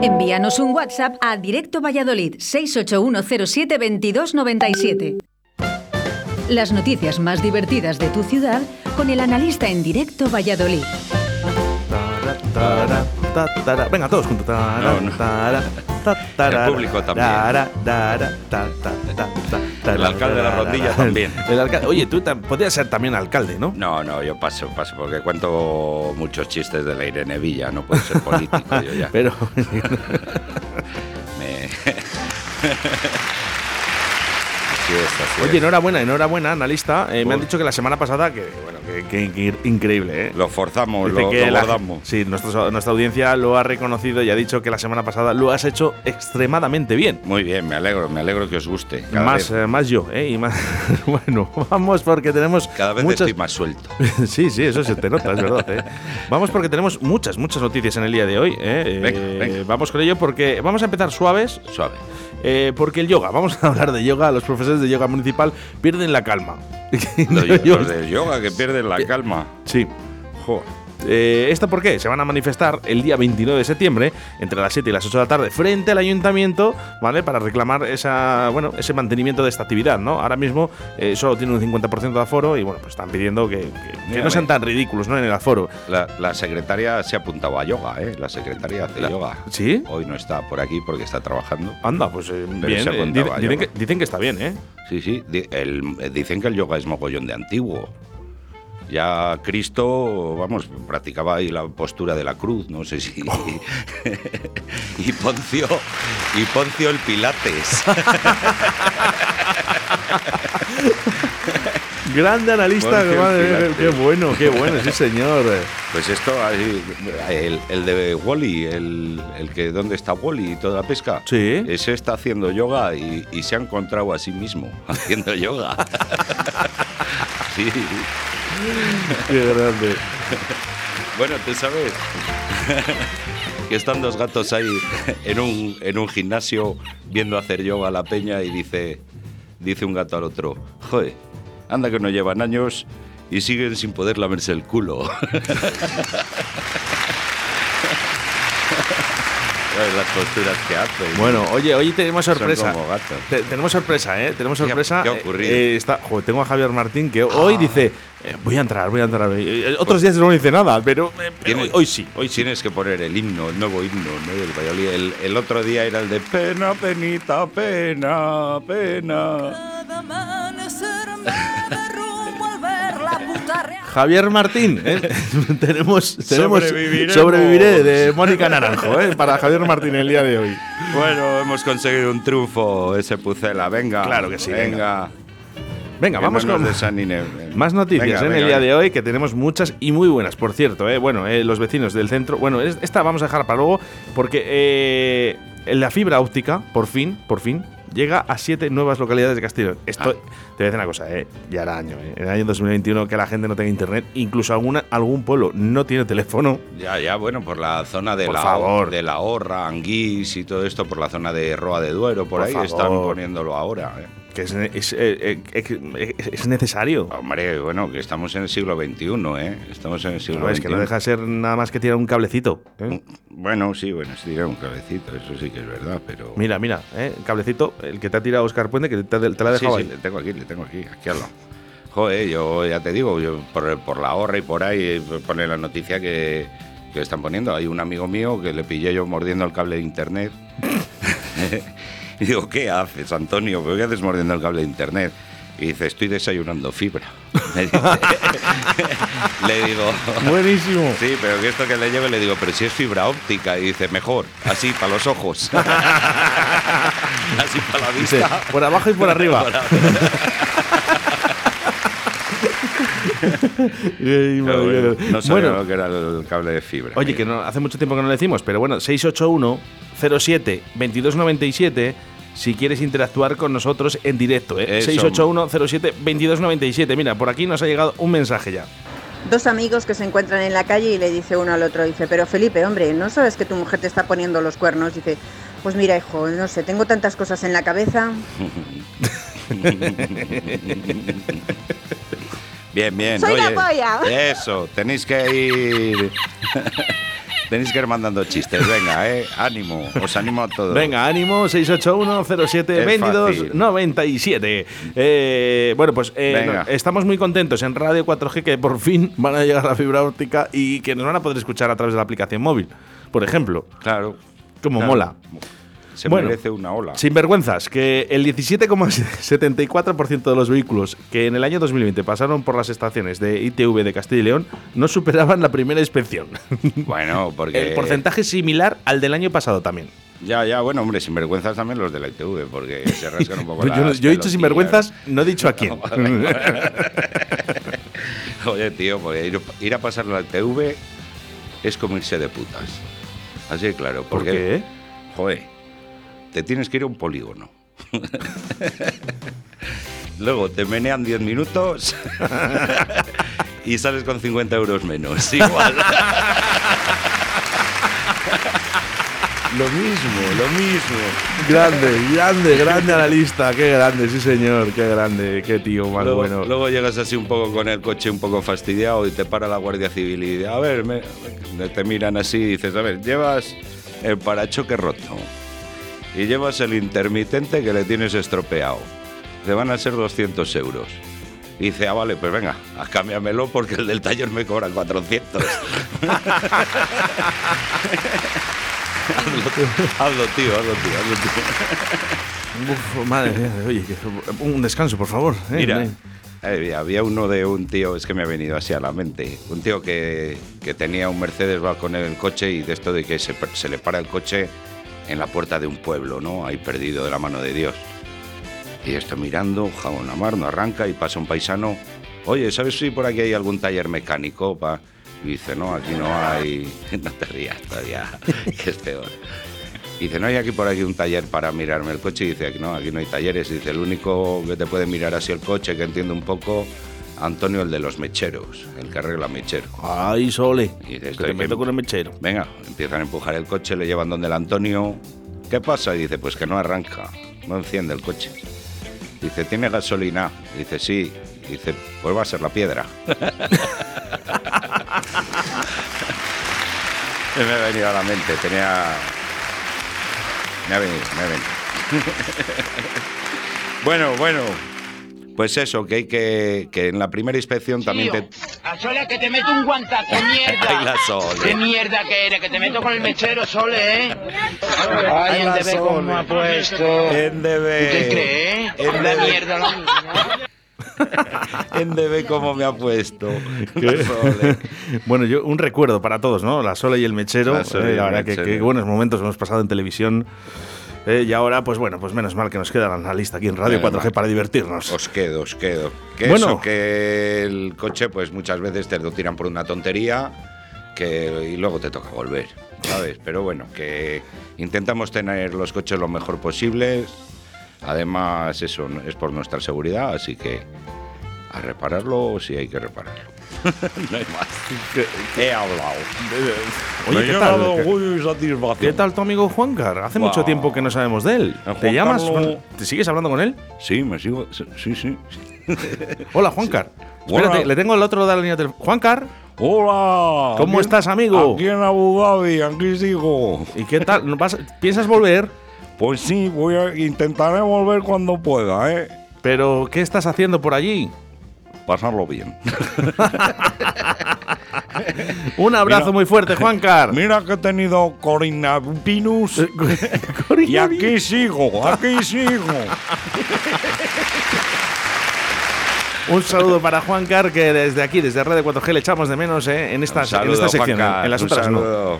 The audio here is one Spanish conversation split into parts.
Envíanos un WhatsApp a Directo Valladolid 681072297. Las noticias más divertidas de tu ciudad con el analista en Directo Valladolid. Tara, ta, tara. Venga, todos juntos. Tara, No, no. El público también. El alcalde de la Rondilla también. El alcalde- Oye, tú podrías ser también alcalde, ¿no? No, no, yo paso, paso, porque cuento muchos chistes de la Irene Villa, no puedo ser político yo ya. Pero Me... Así Oye, es. enhorabuena, enhorabuena, analista. Eh, me han dicho que la semana pasada, que bueno, que, que- que increíble, ¿eh? Lo forzamos, Dice lo, que lo la- sí, nuestro- nuestra audiencia lo ha reconocido y ha dicho que la semana pasada lo has hecho extremadamente bien. Muy bien, me alegro, me alegro que os guste. Cada Más, vez, eh, más yo, ¿eh? Y más. bueno, vamos porque tenemos. cada vez muchas, estoy más suelto. sí, sí, eso se te nota, es verdad. ¿eh? Vamos porque tenemos muchas, muchas noticias en el día de hoy. ¿eh? Venga, Eh, venga. Vamos con ello porque vamos a empezar suaves. Suave. eh, porque el yoga, vamos a hablar de yoga. Los profesores de yoga municipal pierden la calma. Los, los del yoga que pierden la calma. Sí. Jo. Eh, ¿Esto por qué? Se van a manifestar el día 29 de septiembre, entre las 7 y las 8 de la tarde, frente al ayuntamiento, ¿vale? Para reclamar esa, bueno, ese mantenimiento de esta actividad, ¿no? Ahora mismo eh, solo tiene un 50% de aforo y, bueno, pues están pidiendo que, que- que Mira, no sean tan ridículos, ¿no? En el aforo. La, la secretaria se ha apuntado a yoga, ¿eh? La secretaria hace La- yoga. ¿Sí? Hoy no está por aquí porque está trabajando. Anda, pues eh, bien. se eh, apuntaba dicen, que, dicen que está bien, ¿eh? Sí, sí. di- el- dicen que el yoga es mogollón de antiguo. Ya Cristo, vamos, practicaba ahí la postura de la cruz, no sé si. y Poncio, y Poncio el Pilates. Grande analista, madre qué bueno, qué bueno, sí señor. Pues esto, ahí, el, el de Wally, el, el que dónde está Wally y toda la pesca. Sí. Ese está haciendo yoga y, y se ha encontrado a sí mismo haciendo yoga. sí. Qué grande. Bueno, tú sabes que están dos gatos ahí en un, en un gimnasio viendo hacer yoga a la peña y dice, dice un gato al otro, joder, anda que no llevan años y siguen sin poder lamerse el culo. ¿Sabes las posturas que hacen? Bueno, oye, hoy tenemos sorpresa. como gatos. Te- tenemos sorpresa, ¿eh? Tenemos ¿Qué ha- sorpresa. qué ha Eh, ocurrido? eh, está, joder, tengo a Javier Martín que hoy dice, eh, voy a entrar, voy a entrar. Eh, otros días no dice nada, pero, eh, pero hoy sí, hoy sí. Tienes que poner el himno, el nuevo himno ¿no? del Valladolid. El, el otro día era el de pena, penita, pena, pena. Cada amanecer me Javier Martín, ¿eh? tenemos, tenemos. Sobreviviré de Mónica Naranjo, ¿eh? Para Javier Martín el día de hoy. Bueno, hemos conseguido un triunfo, ese Pucela. Venga. Claro que sí, Venga. Venga, Que vamos no con más noticias Venga, ¿eh? en el día de hoy, que tenemos muchas y muy buenas, por cierto. ¿eh? Bueno, eh, los vecinos del centro. Bueno, es- esta vamos a dejar para luego, porque la fibra óptica, por fin, por fin, llega a siete nuevas localidades de Castellón. Esto, Ah. te voy a decir una cosa, ¿eh? ya era año, ¿eh? en el año 2021 que la gente no tenga internet, incluso alguna, algún pueblo no tiene teléfono. Ya, ya, bueno, por la zona de Por la favor. de la Horra, Anguís y todo esto, por la zona de Roa de Duero, por, Por ahí favor. están poniéndolo ahora. ¿eh? Que es, es, eh, eh, es- es necesario. Hombre, bueno, que estamos en el siglo XXI, ¿eh? Estamos en el siglo No, es XXI. que no deja de ser nada más que tirar un cablecito. ¿eh? Bueno, sí, bueno, es tirar un cabecito, eso sí que es verdad, pero... Mira, mira, ¿eh? el cablecito, el que te ha tirado Oscar Puente, que te, te la ha Sí, dejado sí, ahí. le tengo aquí, le tengo aquí, aquí al lado. Joder, yo ya te digo, yo por, por la horra y por ahí eh, pone la noticia que, que están poniendo. Hay un amigo mío que le pillé yo mordiendo el cable de internet. y digo, ¿qué haces, Antonio? ¿Por qué haces mordiendo el cable de internet? Y dice, estoy desayunando fibra. Me dice. le digo, Buenísimo. sí, pero que esto que le llevo, le digo, pero si es fibra óptica. Y dice, mejor, así, para los ojos. así para la Dice, vista. por abajo y por arriba. Pero bueno, no sabía bueno, que era el cable de fibra. oye, que no, hace mucho tiempo que no lo decimos, pero bueno, 681 07 2297 si quieres interactuar con nosotros en directo, ¿eh? Eso. 681 07 2297 Mira, por aquí nos ha llegado un mensaje ya. Dos amigos que se encuentran en la calle y le dice uno al otro, dice, pero Felipe, hombre, ¿no sabes que tu mujer te está poniendo los cuernos? Dice, pues mira, hijo, no sé, tengo tantas cosas en la cabeza. Bien, bien. Soy la oye, polla. Eso, tenéis que ir. Tenéis que ir mandando chistes, venga, ¿eh? Ánimo, os animo a todos. Venga, ánimo, 681 07 Es 22 fácil. 97. Eh, bueno, pues eh, Venga. no, estamos muy contentos en Radio 4G que por fin van a llegar la fibra óptica y que nos van a poder escuchar a través de la aplicación móvil. Por ejemplo, Claro. como claro. mola. Se Bueno, merece una ola. Sinvergüenzas, que el 17,74% de los vehículos que en el año 2020 pasaron por las estaciones de ITV de Castilla y León no superaban la primera inspección. Bueno, porque. El porcentaje es similar al del año pasado también. Ya, ya, bueno, hombre, sinvergüenzas también los de la ITV, porque se rascan un poco Yo, las yo he dicho sinvergüenzas, no he dicho a quién. Oye, tío, porque ir, ir a pasar la ITV es como irse de putas. Así claro. ¿Por Porque, qué? Joder, te tienes que ir a un polígono. Luego te menean 10 minutos y sales con 50 euros menos. Igual. lo mismo, lo mismo. Grande, grande, grande analista. Qué grande, sí señor. Qué grande, qué tío más Luego, bueno. luego llegas así un poco con el coche un poco fastidiado y te para la Guardia Civil y a ver, me- te miran así y dices, a ver, llevas el parachoque roto y llevas el intermitente que le tienes estropeado. Te van a ser 200 euros. Y dice, ah, vale, pues venga, cámbiamelo porque el del taller me cobran 400. hazlo, tío, hazlo, tío, hazlo, tío. Uf, madre mía, oye, un descanso, por favor. eh, Mira, eh. había uno de un tío, es que me ha venido así a la mente, un tío que, que tenía un Mercedes va con el coche y de esto de que se le para el coche en la puerta de un pueblo, ¿no? Ahí perdido de la mano de Dios. Y esto mirando, jabón a no arranca y pasa un paisano. Oye, ¿sabes si por aquí hay algún taller mecánico? Pa? Y dice, no, aquí no hay. No te rías todavía, que es peor. Y dice, no hay aquí por aquí un taller para mirarme el coche. Y dice, no, aquí no hay talleres. Y dice, el único que te puede mirar así el coche, que entiende un poco, Antonio, el de los mecheros, el que arregla mechero. Ay, Sole. Y que te que- meto con el mechero. Venga, empiezan a empujar el coche, le llevan donde el Antonio. ¿Qué pasa? Y dice, pues que no arranca, no enciende el coche. Dice, ¿tiene gasolina? Dice, sí. Dice, pues va a ser la piedra. me ha venido a la mente, tenía... Me ha venido, me ha venido. bueno, bueno. Pues eso, que hay que... Que en la primera inspección también te... A Sole que te meto un guantazo, mierda. Ay, la Sole. ¿Qué mierda que eres? Que te meto con el mechero, Sole, ¿eh? Ay, la el DB Sole. cómo ha puesto. En DB. ¿Usted cree? En La mierda, lo mismo. En DB cómo me ha puesto. La Sole. bueno, yo un recuerdo para todos, ¿no? La Sole y el mechero. La eh, y la verdad que mechero. qué buenos momentos hemos pasado en televisión. Eh, y ahora, pues bueno, pues menos mal que nos queda la lista aquí en Radio Menos 4G mal. para divertirnos. Os quedo, os quedo. Que Bueno. eso, que el coche, pues muchas veces te lo tiran por una tontería que, y luego te toca volver, ¿sabes? Pero bueno, que intentamos tener los coches lo mejor posible. Además, eso es por nuestra seguridad, así que a repararlo si hay que repararlo. no hay más. He hablado. Oye, ¿qué tal? ¿Qué tal tu amigo Juancar? Hace mucho tiempo que no sabemos de él. El ¿Te Juan llamas? Carlos- ¿Te sigues hablando con él? Sí, me sigo. Sí, sí. Hola, Juancar. Hola. Espérate, le tengo el otro de la línea del Juancar, Hola. ¿Cómo estás, amigo? Aquí en Abu Dhabi, aquí sigo. ¿y qué tal? ¿No vas- ¿Piensas volver? Pues sí, voy a intentaré volver cuando pueda, ¿eh? ¿Pero qué estás haciendo por allí? Pasarlo bien. Un abrazo Mira. muy fuerte, Juancar. Mira que he tenido coronavirus y aquí sigo, aquí sigo. Un saludo para Juancar, que desde aquí, desde Red 4G, le echamos de menos eh, en, esta, saludo, en esta sección. Juanca, en las otras no. saludo.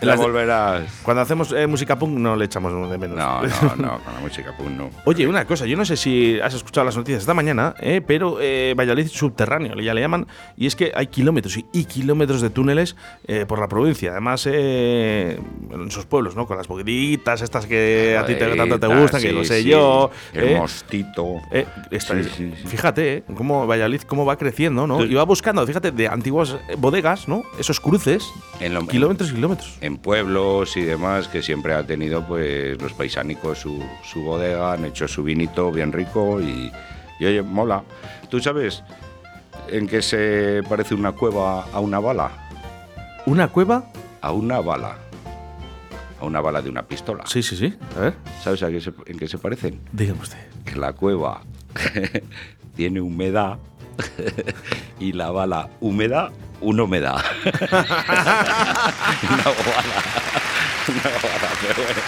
De- volverás. Cuando hacemos eh, música punk no le echamos de menos. No, no, no, con la música punk no. Oye, una cosa, yo no sé si has escuchado las noticias esta mañana, eh, pero eh, Valladolid subterráneo, ya le llaman, y es que hay kilómetros y, y kilómetros de túneles eh, por la provincia. Además, eh, en sus pueblos, ¿no? Con las boguitas estas que a ti te, tanto te gustan, que lo sé sí. yo. El mostito. Está- Sí. Fíjate, eh, cómo Valladolid cómo va creciendo, ¿no? Y va buscando, fíjate, de antiguas bodegas, ¿no? Esos cruces, En lo- kilómetros y kilómetros. en pueblos y demás que siempre ha tenido pues los paisánicos su, su bodega, han hecho su vinito bien rico y, y, oye, mola. ¿Tú sabes en qué se parece una cueva a una bala? ¿Una cueva? a una bala. A una bala de una pistola. Sí, sí, sí. A ver, ¿Sabes a qué se- en qué se parecen? dígame usted. Que la cueva tiene humedad y la bala húmeda, una humedad. una bala. Una bala, pero bueno.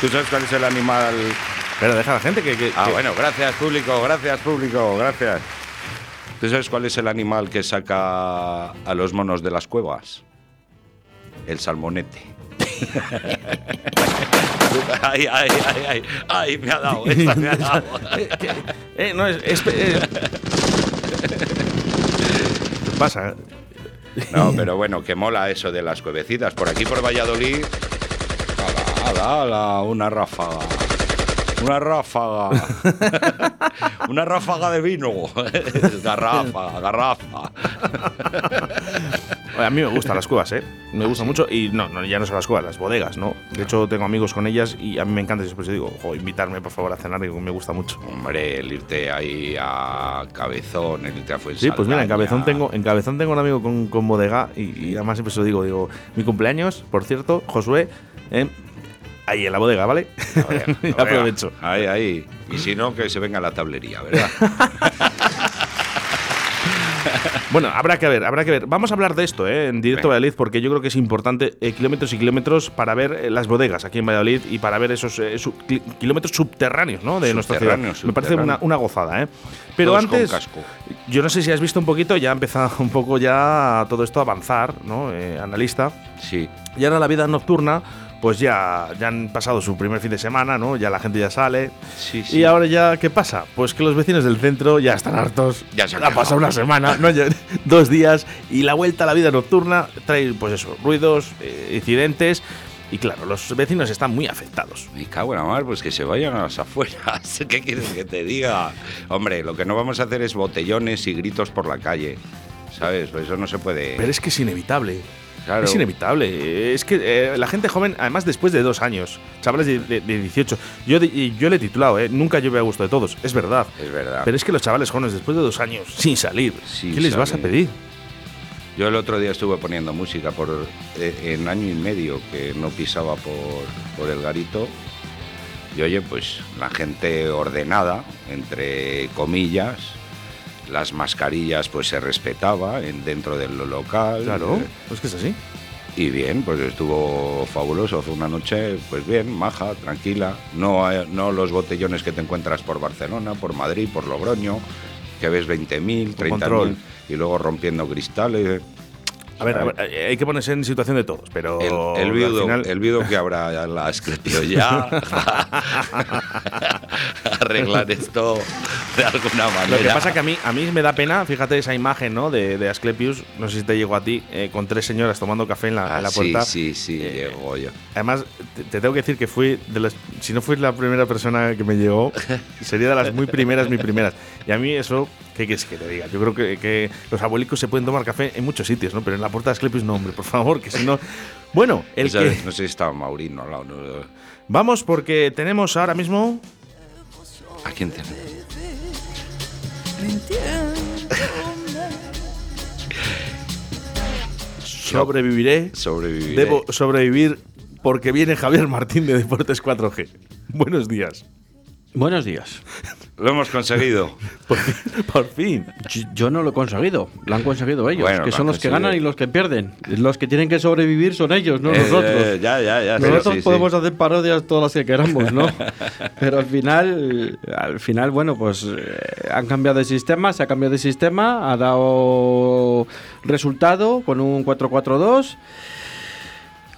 ¿Tú sabes cuál es el animal? Pero deja a la gente que. que- Ah, que- bueno, gracias público, gracias público, gracias. ¿Tú sabes cuál es el animal que saca a los monos de las cuevas? El salmonete. ay, ay, ay, ay, ay, me ha dado, esta me ha dado. Eh, no, es. es- eh. ¿Qué pasa? No, pero bueno, que mola eso de las cuevecitas. Por aquí, por Valladolid, ala, ala, ala, una ráfaga. Una ráfaga. una ráfaga de vino. garrafa, garrafa. A mí me gustan las cuevas, ¿eh? Me gustan mucho. Y no, no, ya no son las cuevas, las bodegas, ¿no? De hecho, tengo amigos con ellas y a mí me encanta. y Después digo, ojo, invitarme por favor a cenar, que me gusta mucho. Hombre, el irte ahí a Cabezón, el irte a Sí, pues mira, en Cabezón tengo, en Cabezón tengo un amigo con, con bodega y, y además siempre se lo digo, digo, mi cumpleaños, por cierto, Josué, eh, ahí en la bodega, ¿vale? Aprovecho. Ahí, ahí. Y si no, que se venga a la tablería, ¿verdad? Bueno, habrá que ver, habrá que ver. Vamos a hablar de esto, ¿eh? En directo Venga. Valladolid, porque yo creo que es importante eh, kilómetros y kilómetros para ver eh, las bodegas aquí en Valladolid y para ver esos eh, kilómetros subterráneos, ¿no? De nuestra ciudad. Me parece una, una gozada, ¿eh? Pero Todos antes, casco. yo no sé si has visto un poquito, ya ha empezado un poco ya todo esto a avanzar, ¿no? Analista. Sí. Y ahora la vida nocturna, pues ya, ya han pasado su primer fin de semana, ¿no? Ya la gente ya sale. Sí, sí. Y ahora ya, ¿qué pasa? Pues que los vecinos del centro ya están hartos. Ya se han ha pasado quejado. una semana, no, dos días. Y la vuelta a la vida nocturna trae, pues eso, ruidos, eh, incidentes. Y claro, los vecinos están muy afectados. Me cago en la mar, pues que se vayan a las afueras. ¿Qué quieres que te diga? Hombre, lo que no vamos a hacer es botellones y gritos por la calle. ¿Sabes? Eso no se puede. Pero es que es inevitable. Claro. Es inevitable. Es que eh, la gente joven, además después de dos años, chavales de, de- de 18, yo, de- yo le he titulado, ¿eh? Nunca llueve a gusto de todos, es verdad. Es verdad. Pero es que los chavales jóvenes, después de dos años, sin salir, Sin ¿qué les vas a pedir? Yo el otro día estuve poniendo música por eh, en año y medio que no pisaba por, por el garito. Y oye, pues la gente ordenada, entre comillas, las mascarillas pues se respetaba en, dentro del local. Claro, eh, pues que es así. Y bien, pues estuvo fabuloso. Fue una noche, pues bien, maja, tranquila. No, no los botellones que te encuentras por Barcelona, por Madrid, por Logroño, que ves 20.000, Con control. 30.000 y luego rompiendo cristales. A ver, a ver, eh, hay que ponerse en situación de todos, pero El, el al viudo, final- el viudo que habrá la escrito ya arreglar esto de alguna manera. Lo que pasa que a mí, a mí me da pena, fíjate esa imagen ¿no? de, de Asclepius, no sé si te llegó a ti, eh, con tres señoras tomando café en la, Ah, en la sí, puerta. sí, sí, Eh, llegó yo. Además, te, te tengo que decir que fui de las. Si no fui la primera persona que me llegó, sería de las muy primeras, muy primeras. Y a mí eso, ¿qué quieres que te diga? Yo creo que, que los abuelicos se pueden tomar café en muchos sitios, ¿no? Pero en la puerta de Asclepius no, hombre, por favor, que si no. Bueno, el que. No sé si estaba Maurino al lado. no- Vamos, porque tenemos ahora mismo. ¿A quién tenemos? Sobreviviré. Sobreviviré. Debo sobrevivir porque viene Javier Martín de Deportes 4G. Buenos días. Buenos días. Lo hemos conseguido. Por fin. por fin. Yo- Yo no lo he conseguido, lo han conseguido ellos, Bueno, que son los que ganan y los que pierden. Los que tienen que sobrevivir son ellos, no Eh, nosotros. eh, ya, ya, ya. Nosotros sí, sí. podemos hacer parodias todas las que queramos, ¿no? Pero al final, al final, bueno, pues eh, han cambiado de sistema, se ha cambiado de sistema, ha dado resultado con un 4-4-2,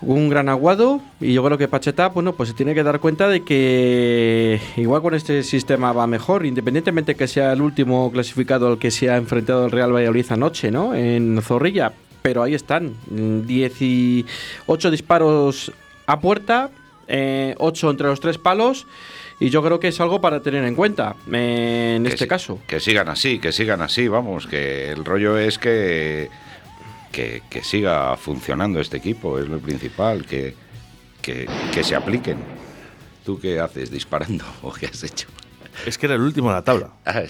un gran aguado y yo creo que Pacheta, bueno, pues se tiene que dar cuenta de que igual con este sistema va mejor, independientemente que sea el último clasificado al que se ha enfrentado el Real Valladolid anoche, ¿no? En Zorrilla. Pero ahí están, mm, 18 disparos a puerta, 8 entre los tres palos. Y yo creo que es algo para tener en cuenta eh, en Que este si- caso. Que sigan así, que sigan así, vamos, que el rollo es que, que, que siga funcionando este equipo, es lo principal, que, que, que se apliquen. ¿Tú qué haces? ¿Disparando? ¿O qué has hecho? Es que era el último de la tabla. Ah,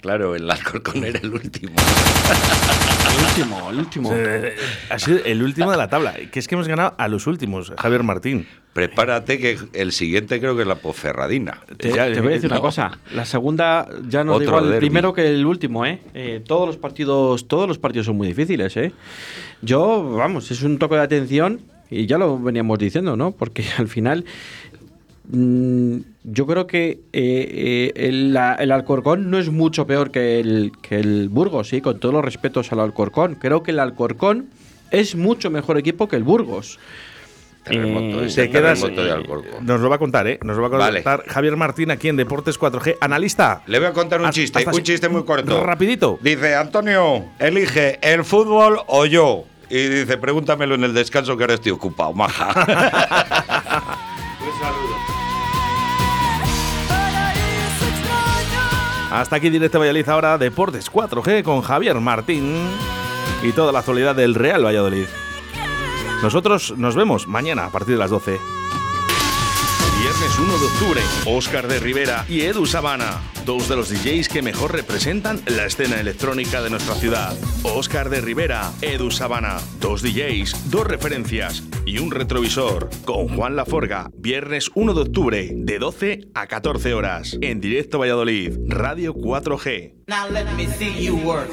claro, el Alcorcón era el último. El último, el último. Ha sido el último de la tabla. Que es que hemos ganado a los últimos, Javier Martín. Prepárate que el siguiente creo que es la Poferradina. Te, Ya, te voy a decir no. una cosa. La segunda ya no da igual el primero que el último, ¿eh? Eh, Todos los partidos, todos los partidos son muy difíciles, ¿eh? Yo, vamos, es un toque de atención y ya lo veníamos diciendo, ¿no? Porque al final yo creo que eh, eh, el, el Alcorcón no es mucho peor que el, que el Burgos, sí, con todos los respetos al Alcorcón. Creo que el Alcorcón es mucho mejor equipo que el Burgos. Terremoto, Eh, Te quedas. terremoto de Alcorcón. Nos lo va a contar, ¿eh? Nos lo va a Vale. contar Javier Martín aquí en Deportes 4G. Analista. Le voy a contar un Hasta- chiste, un chiste muy corto. Rapidito. Dice, Antonio, elige el fútbol o yo. Y dice, pregúntamelo en el descanso que ahora estoy ocupado, maja. Paraíso Hasta aquí directo Valladolid ahora Deportes 4G con Javier Martín y toda la actualidad del Real Valladolid. Nosotros nos vemos mañana a partir de las 12. Viernes 1 de octubre, Óscar de Rivera y Edu Sabana, dos de los DJs que mejor representan la escena electrónica de nuestra ciudad. Óscar de Rivera, Edu Sabana, dos DJs, dos referencias y un retrovisor. Con Juan Laforga, viernes 1 de octubre, de 12 a 14 horas, en directo Valladolid, Radio 4G. Now let me see you work.